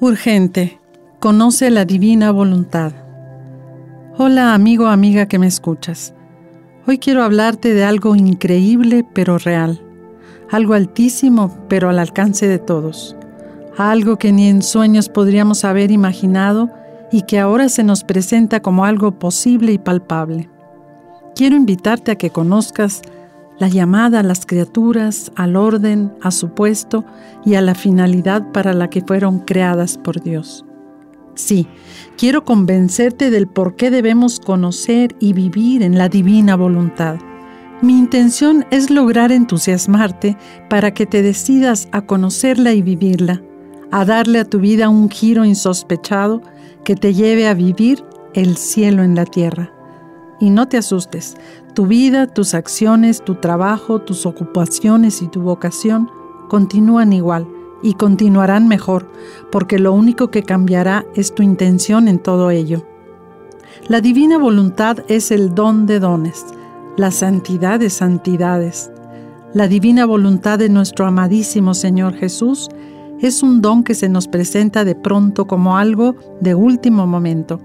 Urgente. Conoce la divina voluntad. Hola amigo, amiga que me escuchas. Hoy quiero hablarte de algo increíble pero real, algo altísimo pero al alcance de todos, algo que ni en sueños podríamos haber imaginado y que ahora se nos presenta como algo posible y palpable. Quiero invitarte a que conozcas la llamada a las criaturas, al orden, a su puesto y a la finalidad para la que fueron creadas por Dios. Sí, quiero convencerte del por qué debemos conocer y vivir en la divina voluntad. Mi intención es lograr entusiasmarte para que te decidas a conocerla y vivirla, a darle a tu vida un giro insospechado que te lleve a vivir el cielo en la tierra. Y no te asustes, tu vida, tus acciones, tu trabajo, tus ocupaciones y tu vocación continúan igual y continuarán mejor, porque lo único que cambiará es tu intención en todo ello. La divina voluntad es el don de dones, la santidad de santidades. La divina voluntad de nuestro amadísimo Señor Jesús es un don que se nos presenta de pronto como algo de último momento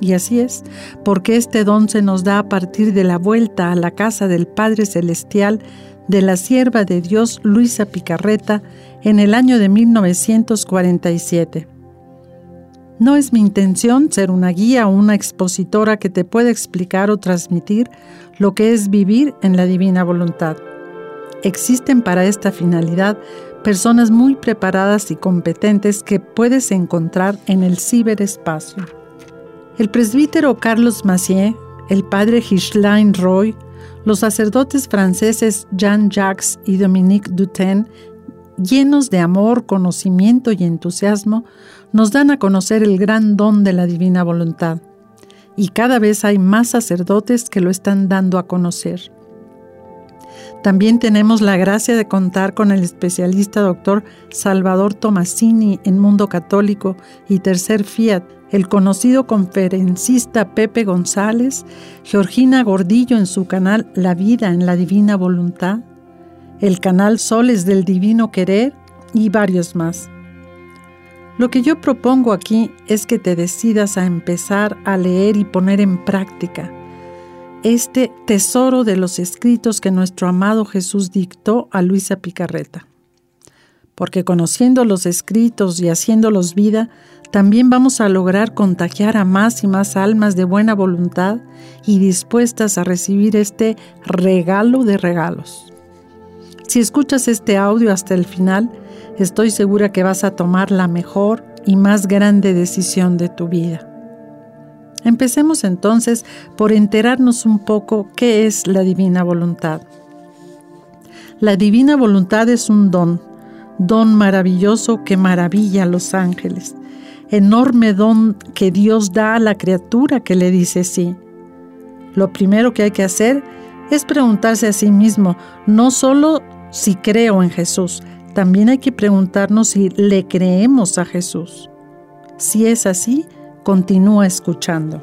y así es, porque este don se nos da a partir de la vuelta a la casa del Padre Celestial de la sierva de Dios Luisa Picarreta en el año de 1947. No es mi intención ser una guía o una expositora que te pueda explicar o transmitir lo que es vivir en la divina voluntad. Existen para esta finalidad personas muy preparadas y competentes que puedes encontrar en el ciberespacio. El presbítero Carlos Massier, el padre Ghislain Roy, los sacerdotes franceses Jean-Jacques y Dominique Dutin, llenos de amor, conocimiento y entusiasmo, nos dan a conocer el gran don de la divina voluntad. Y cada vez hay más sacerdotes que lo están dando a conocer. También tenemos la gracia de contar con el especialista doctor Salvador Tomasini en Mundo Católico y Tercer Fiat, el conocido conferencista Pepe González, Georgina Gordillo en su canal La Vida en la Divina Voluntad, el canal Soles del Divino Querer y varios más. Lo que yo propongo aquí es que te decidas a empezar a leer y poner en práctica este tesoro de los escritos que nuestro amado Jesús dictó a Luisa Picarreta. Porque conociendo los escritos y haciéndolos vida, también vamos a lograr contagiar a más y más almas de buena voluntad y dispuestas a recibir este regalo de regalos. Si escuchas este audio hasta el final, estoy segura que vas a tomar la mejor y más grande decisión de tu vida. Empecemos entonces por enterarnos un poco qué es la divina voluntad. La divina voluntad es un don, don maravilloso que maravilla a los ángeles enorme don que Dios da a la criatura que le dice sí. Lo primero que hay que hacer es preguntarse a sí mismo, no solo si creo en Jesús, también hay que preguntarnos si le creemos a Jesús. Si es así, continúa escuchando.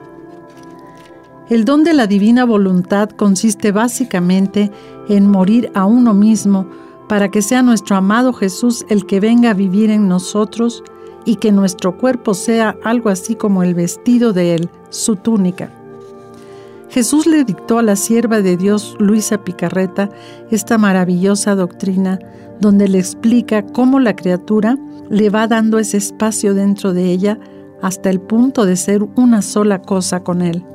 El don de la divina voluntad consiste básicamente en morir a uno mismo para que sea nuestro amado Jesús el que venga a vivir en nosotros y que nuestro cuerpo sea algo así como el vestido de Él, su túnica. Jesús le dictó a la sierva de Dios, Luisa Picarreta, esta maravillosa doctrina donde le explica cómo la criatura le va dando ese espacio dentro de ella hasta el punto de ser una sola cosa con Él.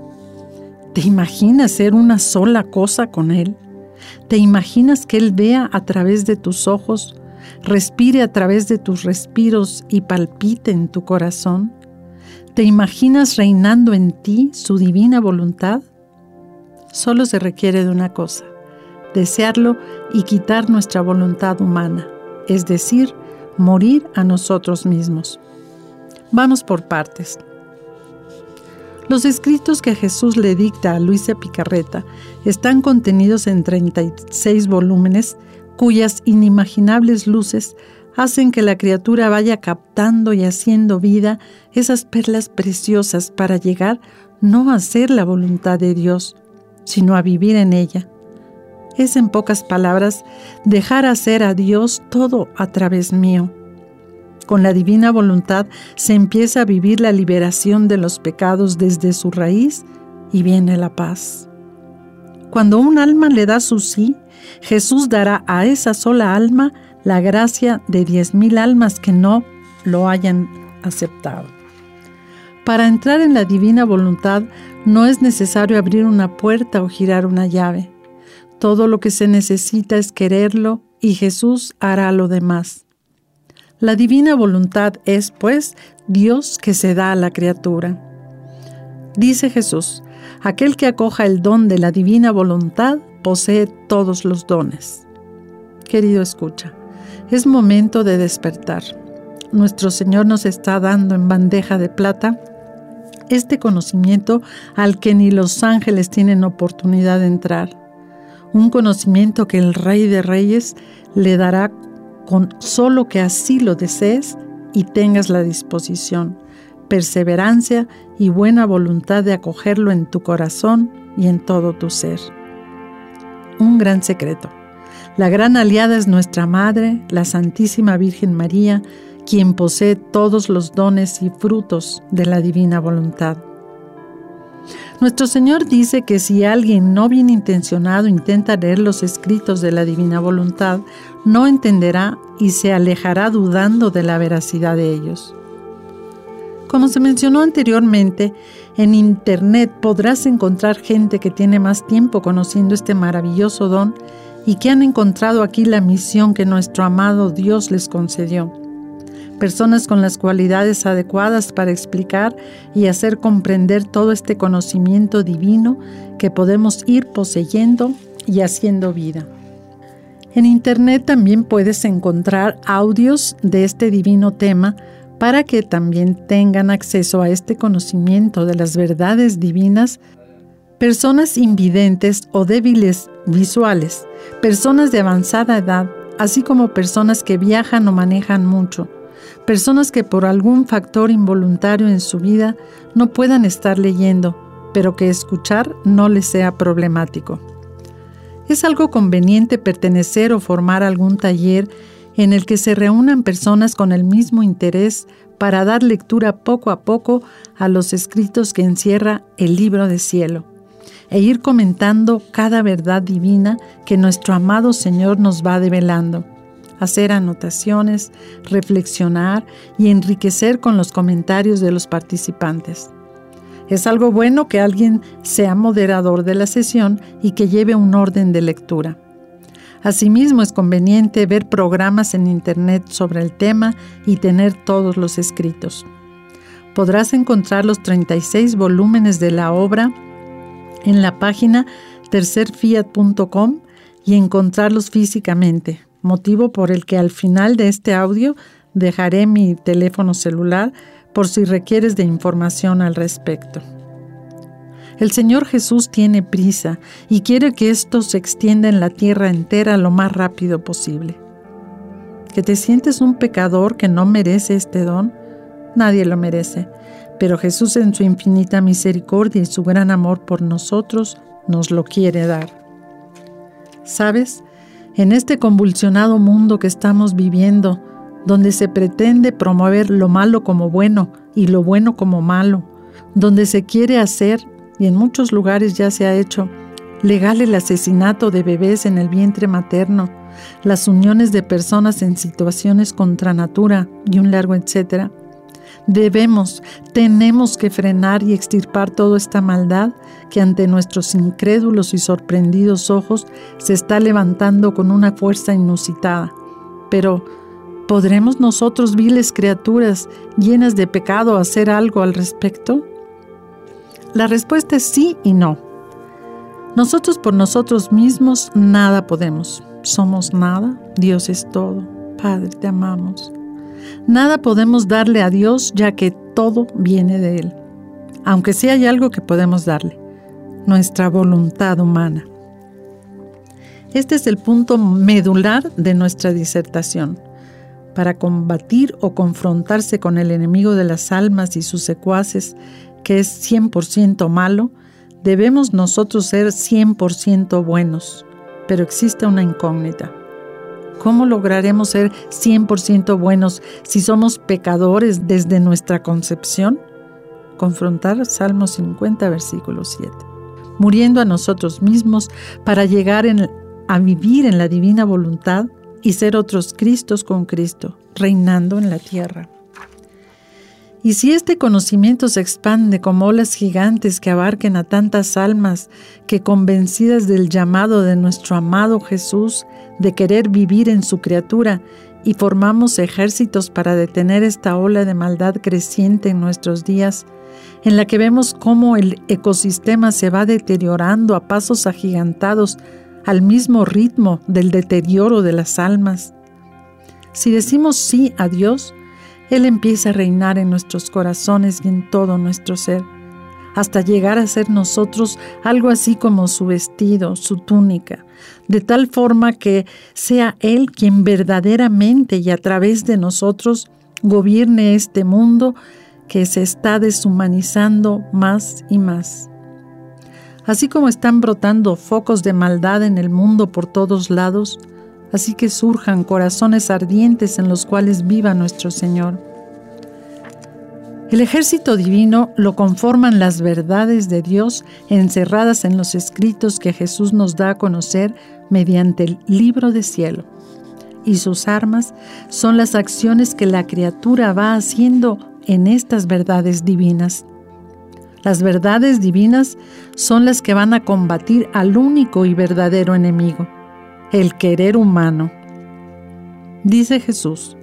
¿Te imaginas ser una sola cosa con Él? ¿Te imaginas que Él vea a través de tus ojos respire a través de tus respiros y palpite en tu corazón? ¿Te imaginas reinando en ti su divina voluntad? Solo se requiere de una cosa, desearlo y quitar nuestra voluntad humana, es decir, morir a nosotros mismos. Vamos por partes. Los escritos que Jesús le dicta a Luisa Picarreta están contenidos en 36 volúmenes cuyas inimaginables luces hacen que la criatura vaya captando y haciendo vida esas perlas preciosas para llegar no a ser la voluntad de Dios, sino a vivir en ella. Es en pocas palabras dejar hacer a Dios todo a través mío. Con la divina voluntad se empieza a vivir la liberación de los pecados desde su raíz y viene la paz. Cuando un alma le da su sí, Jesús dará a esa sola alma la gracia de diez mil almas que no lo hayan aceptado. Para entrar en la divina voluntad no es necesario abrir una puerta o girar una llave. Todo lo que se necesita es quererlo y Jesús hará lo demás. La divina voluntad es, pues, Dios que se da a la criatura. Dice Jesús, aquel que acoja el don de la divina voluntad posee todos los dones. Querido escucha, es momento de despertar. Nuestro Señor nos está dando en bandeja de plata este conocimiento al que ni los ángeles tienen oportunidad de entrar. Un conocimiento que el Rey de Reyes le dará con solo que así lo desees y tengas la disposición, perseverancia y buena voluntad de acogerlo en tu corazón y en todo tu ser. Un gran secreto. La gran aliada es nuestra Madre, la Santísima Virgen María, quien posee todos los dones y frutos de la divina voluntad. Nuestro Señor dice que si alguien no bien intencionado intenta leer los escritos de la divina voluntad, no entenderá y se alejará dudando de la veracidad de ellos. Como se mencionó anteriormente, en Internet podrás encontrar gente que tiene más tiempo conociendo este maravilloso don y que han encontrado aquí la misión que nuestro amado Dios les concedió personas con las cualidades adecuadas para explicar y hacer comprender todo este conocimiento divino que podemos ir poseyendo y haciendo vida. En Internet también puedes encontrar audios de este divino tema para que también tengan acceso a este conocimiento de las verdades divinas personas invidentes o débiles visuales, personas de avanzada edad, así como personas que viajan o manejan mucho personas que por algún factor involuntario en su vida no puedan estar leyendo, pero que escuchar no les sea problemático. Es algo conveniente pertenecer o formar algún taller en el que se reúnan personas con el mismo interés para dar lectura poco a poco a los escritos que encierra el libro de cielo e ir comentando cada verdad divina que nuestro amado Señor nos va develando hacer anotaciones, reflexionar y enriquecer con los comentarios de los participantes. Es algo bueno que alguien sea moderador de la sesión y que lleve un orden de lectura. Asimismo, es conveniente ver programas en Internet sobre el tema y tener todos los escritos. Podrás encontrar los 36 volúmenes de la obra en la página tercerfiat.com y encontrarlos físicamente motivo por el que al final de este audio dejaré mi teléfono celular por si requieres de información al respecto. El Señor Jesús tiene prisa y quiere que esto se extienda en la tierra entera lo más rápido posible. ¿Que te sientes un pecador que no merece este don? Nadie lo merece, pero Jesús en su infinita misericordia y su gran amor por nosotros nos lo quiere dar. ¿Sabes? En este convulsionado mundo que estamos viviendo, donde se pretende promover lo malo como bueno y lo bueno como malo, donde se quiere hacer, y en muchos lugares ya se ha hecho, legal el asesinato de bebés en el vientre materno, las uniones de personas en situaciones contra natura y un largo etcétera, Debemos, tenemos que frenar y extirpar toda esta maldad que ante nuestros incrédulos y sorprendidos ojos se está levantando con una fuerza inusitada. Pero, ¿podremos nosotros, viles criaturas llenas de pecado, hacer algo al respecto? La respuesta es sí y no. Nosotros por nosotros mismos nada podemos. Somos nada, Dios es todo. Padre, te amamos. Nada podemos darle a Dios ya que todo viene de Él. Aunque sí hay algo que podemos darle, nuestra voluntad humana. Este es el punto medular de nuestra disertación. Para combatir o confrontarse con el enemigo de las almas y sus secuaces, que es 100% malo, debemos nosotros ser 100% buenos. Pero existe una incógnita. ¿Cómo lograremos ser 100% buenos si somos pecadores desde nuestra concepción? Confrontar Salmo 50, versículo 7. Muriendo a nosotros mismos para llegar a vivir en la divina voluntad y ser otros Cristos con Cristo, reinando en la tierra. Y si este conocimiento se expande como olas gigantes que abarquen a tantas almas que convencidas del llamado de nuestro amado Jesús de querer vivir en su criatura y formamos ejércitos para detener esta ola de maldad creciente en nuestros días, en la que vemos cómo el ecosistema se va deteriorando a pasos agigantados al mismo ritmo del deterioro de las almas. Si decimos sí a Dios, él empieza a reinar en nuestros corazones y en todo nuestro ser, hasta llegar a ser nosotros algo así como su vestido, su túnica, de tal forma que sea Él quien verdaderamente y a través de nosotros gobierne este mundo que se está deshumanizando más y más. Así como están brotando focos de maldad en el mundo por todos lados, así que surjan corazones ardientes en los cuales viva nuestro Señor. El ejército divino lo conforman las verdades de Dios encerradas en los escritos que Jesús nos da a conocer mediante el libro de cielo. Y sus armas son las acciones que la criatura va haciendo en estas verdades divinas. Las verdades divinas son las que van a combatir al único y verdadero enemigo, el querer humano. Dice Jesús,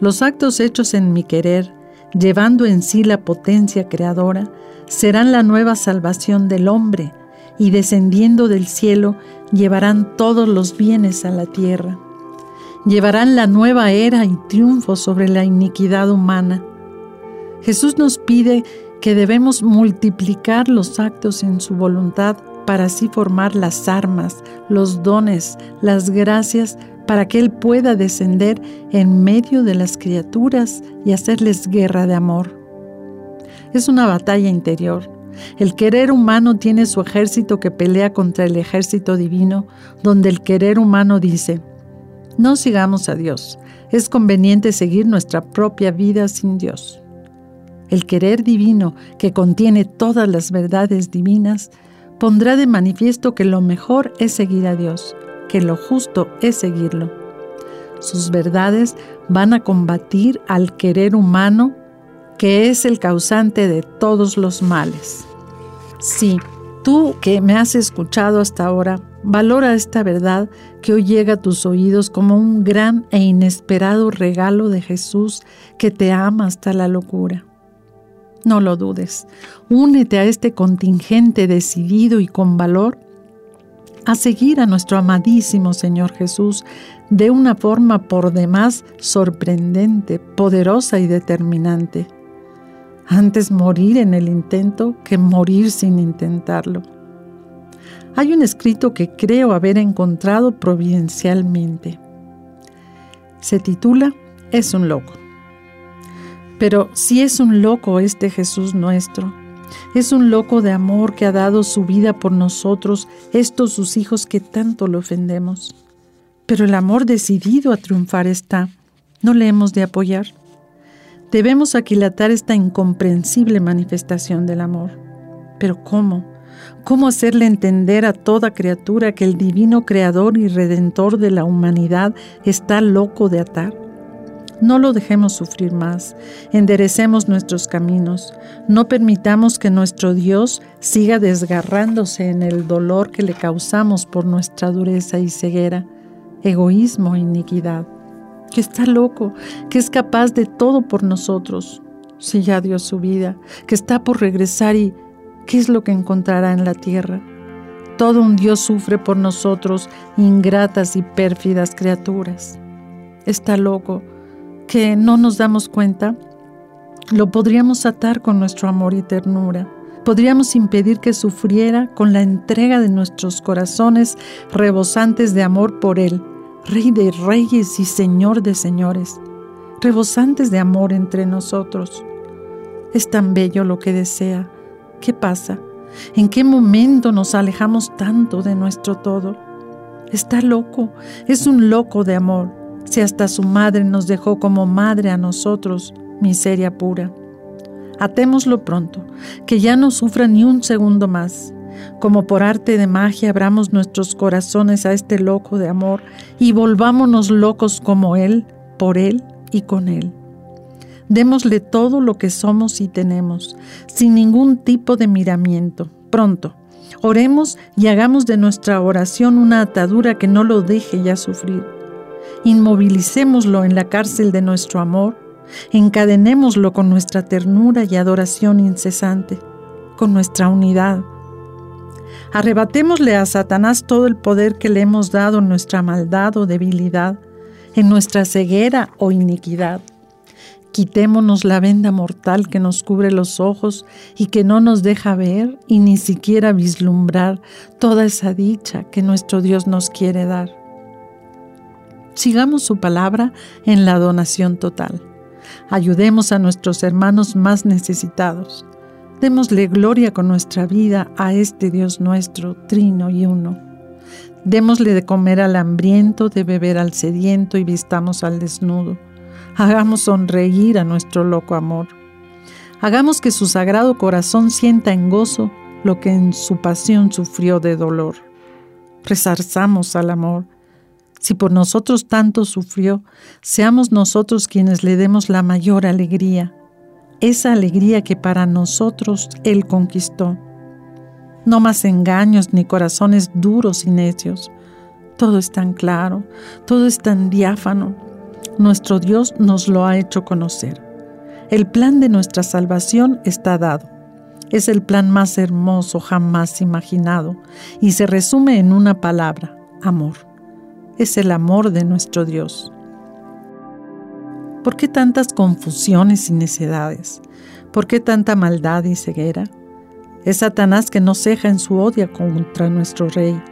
los actos hechos en mi querer, llevando en sí la potencia creadora, serán la nueva salvación del hombre, y descendiendo del cielo llevarán todos los bienes a la tierra. Llevarán la nueva era y triunfo sobre la iniquidad humana. Jesús nos pide que debemos multiplicar los actos en su voluntad para así formar las armas, los dones, las gracias para que Él pueda descender en medio de las criaturas y hacerles guerra de amor. Es una batalla interior. El querer humano tiene su ejército que pelea contra el ejército divino, donde el querer humano dice, no sigamos a Dios, es conveniente seguir nuestra propia vida sin Dios. El querer divino, que contiene todas las verdades divinas, pondrá de manifiesto que lo mejor es seguir a Dios, que lo justo es seguirlo. Sus verdades van a combatir al querer humano, que es el causante de todos los males. Sí, tú que me has escuchado hasta ahora, valora esta verdad que hoy llega a tus oídos como un gran e inesperado regalo de Jesús que te ama hasta la locura. No lo dudes, únete a este contingente decidido y con valor a seguir a nuestro amadísimo Señor Jesús de una forma por demás sorprendente, poderosa y determinante. Antes morir en el intento que morir sin intentarlo. Hay un escrito que creo haber encontrado providencialmente. Se titula Es un loco. Pero si es un loco este Jesús nuestro, es un loco de amor que ha dado su vida por nosotros, estos sus hijos que tanto lo ofendemos. Pero el amor decidido a triunfar está. No le hemos de apoyar. Debemos aquilatar esta incomprensible manifestación del amor. Pero ¿cómo? ¿Cómo hacerle entender a toda criatura que el divino creador y redentor de la humanidad está loco de atar? No lo dejemos sufrir más, enderecemos nuestros caminos, no permitamos que nuestro Dios siga desgarrándose en el dolor que le causamos por nuestra dureza y ceguera, egoísmo e iniquidad, que está loco, que es capaz de todo por nosotros, si ya dio su vida, que está por regresar y ¿qué es lo que encontrará en la tierra? Todo un Dios sufre por nosotros, ingratas y pérfidas criaturas. Está loco, que no nos damos cuenta, lo podríamos atar con nuestro amor y ternura. Podríamos impedir que sufriera con la entrega de nuestros corazones rebosantes de amor por Él, Rey de reyes y Señor de señores, rebosantes de amor entre nosotros. Es tan bello lo que desea. ¿Qué pasa? ¿En qué momento nos alejamos tanto de nuestro todo? Está loco, es un loco de amor. Si hasta su madre nos dejó como madre a nosotros, miseria pura. Atémoslo pronto, que ya no sufra ni un segundo más. Como por arte de magia abramos nuestros corazones a este loco de amor y volvámonos locos como Él, por Él y con Él. Démosle todo lo que somos y tenemos, sin ningún tipo de miramiento. Pronto, oremos y hagamos de nuestra oración una atadura que no lo deje ya sufrir. Inmovilicémoslo en la cárcel de nuestro amor, encadenémoslo con nuestra ternura y adoración incesante, con nuestra unidad. Arrebatémosle a Satanás todo el poder que le hemos dado en nuestra maldad o debilidad, en nuestra ceguera o iniquidad. Quitémonos la venda mortal que nos cubre los ojos y que no nos deja ver y ni siquiera vislumbrar toda esa dicha que nuestro Dios nos quiere dar. Sigamos su palabra en la donación total. Ayudemos a nuestros hermanos más necesitados. Démosle gloria con nuestra vida a este Dios nuestro, trino y uno. Démosle de comer al hambriento, de beber al sediento y vistamos al desnudo Hagamos sonreír a nuestro loco amor. Hagamos que su sagrado corazón sienta en gozo lo que en su pasión sufrió de dolor. Resarzamos al amor. Si por nosotros tanto sufrió, seamos nosotros quienes le demos la mayor alegría, esa alegría que para nosotros Él conquistó. No más engaños ni corazones duros y necios. Todo es tan claro, todo es tan diáfano, nuestro Dios nos lo ha hecho conocer. El plan de nuestra salvación está dado. Es el plan más hermoso jamás imaginado y se resume en una palabra, amor. Es el amor de nuestro Dios. ¿Por qué tantas confusiones y necedades? ¿Por qué tanta maldad y ceguera? Es Satanás que nos ceja en su odio contra nuestro Rey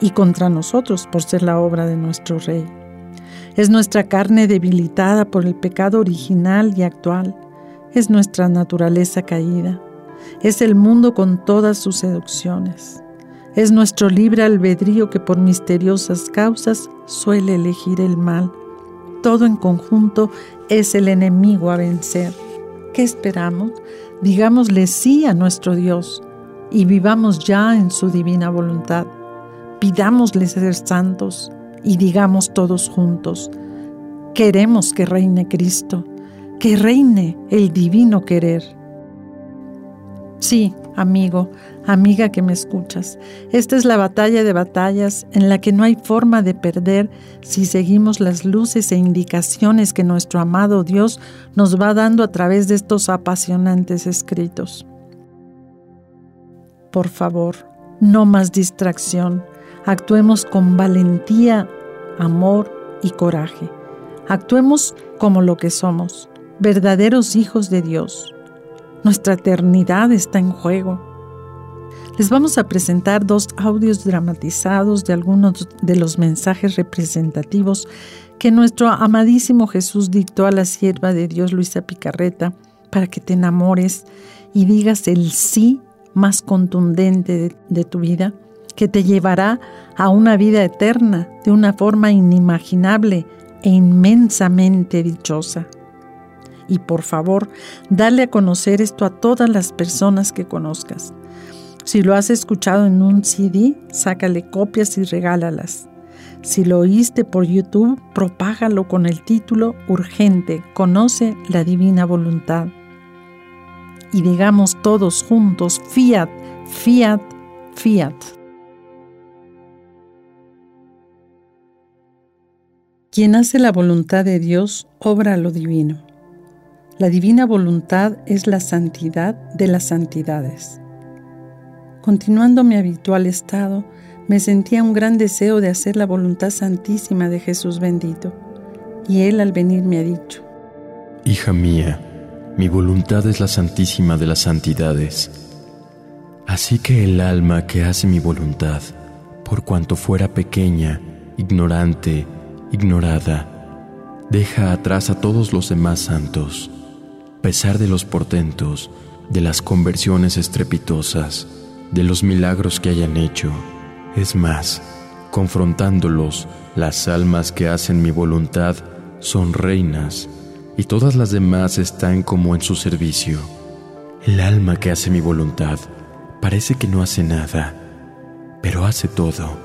y contra nosotros por ser la obra de nuestro Rey. Es nuestra carne debilitada por el pecado original y actual. Es nuestra naturaleza caída. Es el mundo con todas sus seducciones. Es nuestro libre albedrío que por misteriosas causas suele elegir el mal. Todo en conjunto es el enemigo a vencer. ¿Qué esperamos? Digámosle sí a nuestro Dios y vivamos ya en su divina voluntad. Pidámosle ser santos y digamos todos juntos, queremos que reine Cristo, que reine el divino querer. Sí, amigo, amiga que me escuchas, esta es la batalla de batallas en la que no hay forma de perder si seguimos las luces e indicaciones que nuestro amado Dios nos va dando a través de estos apasionantes escritos. Por favor, no más distracción, Actuemos con valentía, amor y coraje. Actuemos como lo que somos, verdaderos hijos de Dios. Nuestra eternidad está en juego. Les vamos a presentar dos audios dramatizados de algunos de los mensajes representativos que nuestro amadísimo Jesús dictó a la sierva de Dios Luisa Picarreta para que te enamores y digas el sí más contundente de, de tu vida que te llevará a una vida eterna de una forma inimaginable e inmensamente dichosa. Y por favor, dale a conocer esto a todas las personas que conozcas. Si lo has escuchado en un CD, sácale copias y regálalas. Si lo oíste por YouTube, propágalo con el título Urgente, Conoce la Divina Voluntad. Y digamos todos juntos, Fiat, Fiat, Fiat. Quien hace la voluntad de Dios obra lo divino. La divina voluntad es la santidad de las santidades. Continuando mi habitual estado, me sentía un gran deseo de hacer la voluntad santísima de Jesús bendito, y Él al venir me ha dicho, Hija mía, mi voluntad es la santísima de las santidades. Así que el alma que hace mi voluntad, por cuanto fuera pequeña, ignorante, ignorada, deja atrás a todos los demás santos, pesar de los portentos, de las conversiones estrepitosas, de los milagros que hayan hecho. Es más, confrontándolos, las almas que hacen mi voluntad son reinas, y todas las demás están como en su servicio. El alma que hace mi voluntad parece que no hace nada, pero hace todo,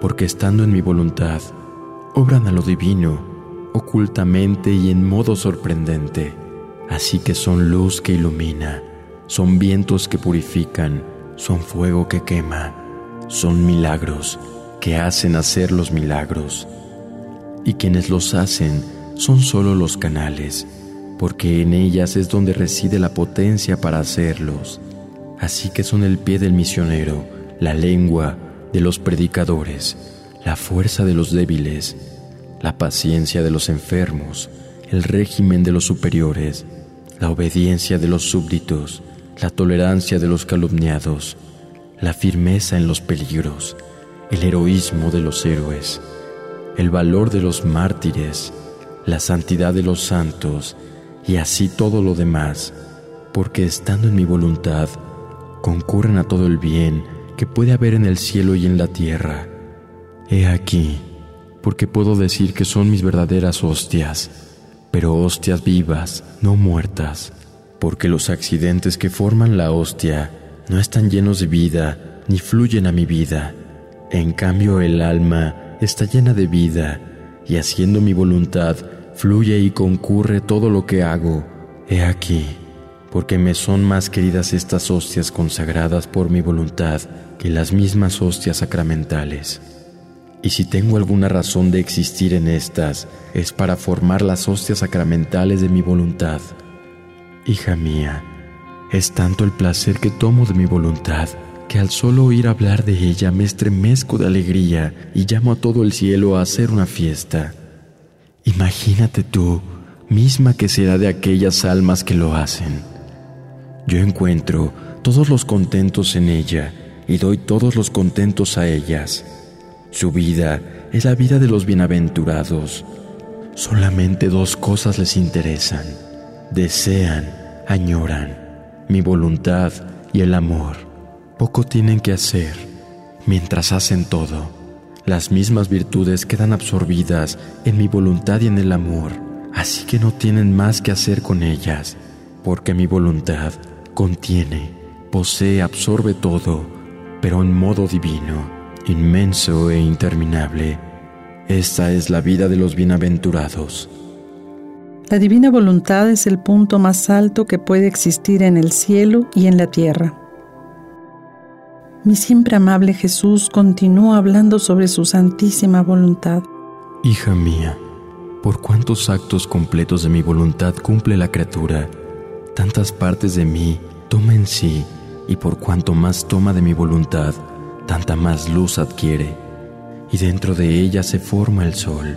porque estando en mi voluntad, obran a lo divino, ocultamente y en modo sorprendente, así que son luz que ilumina, son vientos que purifican, son fuego que quema, son milagros que hacen hacer los milagros, y quienes los hacen son solo los canales, porque en ellas es donde reside la potencia para hacerlos. Así que son el pie del misionero, la lengua de los predicadores, la fuerza de los débiles, la paciencia de los enfermos, el régimen de los superiores, la obediencia de los súbditos, la tolerancia de los calumniados, la firmeza en los peligros, el heroísmo de los héroes, el valor de los mártires, la santidad de los santos y así todo lo demás, porque estando en mi voluntad, concurren a todo el bien que puede haber en el cielo y en la tierra. He aquí, porque puedo decir que son mis verdaderas hostias, pero hostias vivas, no muertas, porque los accidentes que forman la hostia no están llenos de vida ni fluyen a mi vida. En cambio el alma está llena de vida y haciendo mi voluntad fluye y concurre todo lo que hago. He aquí, porque me son más queridas estas hostias consagradas por mi voluntad que las mismas hostias sacramentales. Y si tengo alguna razón de existir en estas, es para formar las hostias sacramentales de mi voluntad. Hija mía, es tanto el placer que tomo de mi voluntad que al solo oír hablar de ella me estremezco de alegría y llamo a todo el cielo a hacer una fiesta. Imagínate tú misma que será de aquellas almas que lo hacen. Yo encuentro todos los contentos en ella y doy todos los contentos a ellas. Su vida es la vida de los bienaventurados. Solamente dos cosas les interesan. Desean, añoran mi voluntad y el amor. Poco tienen que hacer mientras hacen todo las mismas virtudes quedan absorbidas en mi voluntad y en el amor, así que no tienen más que hacer con ellas, porque mi voluntad contiene, posee, absorbe todo, pero en modo divino, inmenso e interminable. Esta es la vida de los bienaventurados. La divina voluntad es el punto más alto que puede existir en el cielo y en la tierra. Mi siempre amable Jesús continúa hablando sobre su santísima voluntad. Hija mía, por cuántos actos completos de mi voluntad cumple la criatura, tantas partes de mí toma en sí, y por cuanto más toma de mi voluntad, tanta más luz adquiere, y dentro de ella se forma el sol,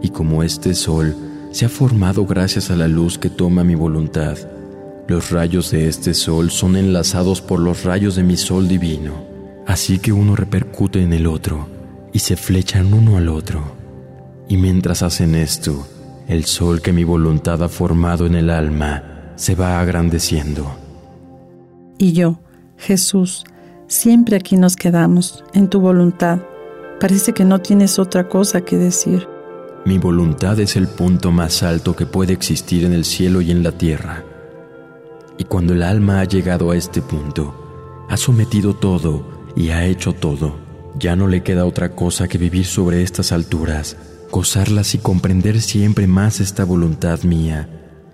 y como este sol se ha formado gracias a la luz que toma mi voluntad, los rayos de este sol son enlazados por los rayos de mi sol divino, así que uno repercute en el otro y se flechan uno al otro. Y mientras hacen esto, el sol que mi voluntad ha formado en el alma se va agrandeciendo. Y yo, Jesús, siempre aquí nos quedamos, en tu voluntad. Parece que no tienes otra cosa que decir. Mi voluntad es el punto más alto que puede existir en el cielo y en la tierra. Y cuando el alma ha llegado a este punto, ha sometido todo y ha hecho todo, ya no le queda otra cosa que vivir sobre estas alturas, gozarlas y comprender siempre más esta voluntad mía,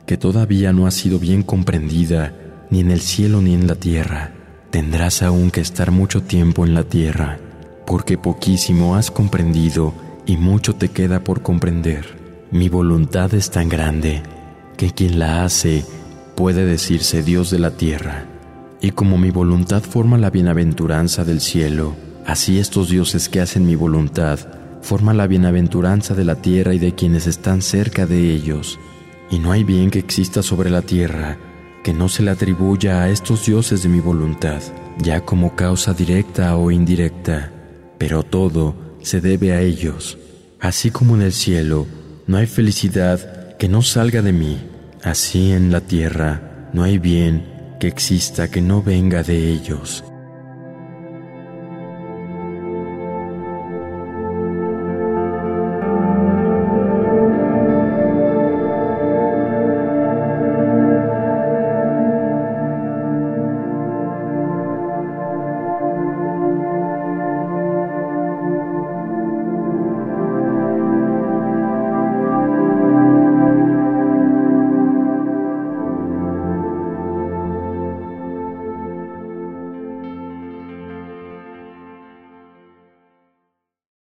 que todavía no ha sido bien comprendida ni en el cielo ni en la tierra. Tendrás aún que estar mucho tiempo en la tierra, porque poquísimo has comprendido y mucho te queda por comprender. Mi voluntad es tan grande que quien la hace puede decirse Dios de la tierra, y como mi voluntad forma la bienaventuranza del cielo, así estos dioses que hacen mi voluntad forman la bienaventuranza de la tierra y de quienes están cerca de ellos. Y no hay bien que exista sobre la tierra que no se le atribuya a estos dioses de mi voluntad, ya como causa directa o indirecta, pero todo se debe a ellos. Así como en el cielo no hay felicidad que no salga de mí, Así en la tierra no hay bien que exista que no venga de ellos.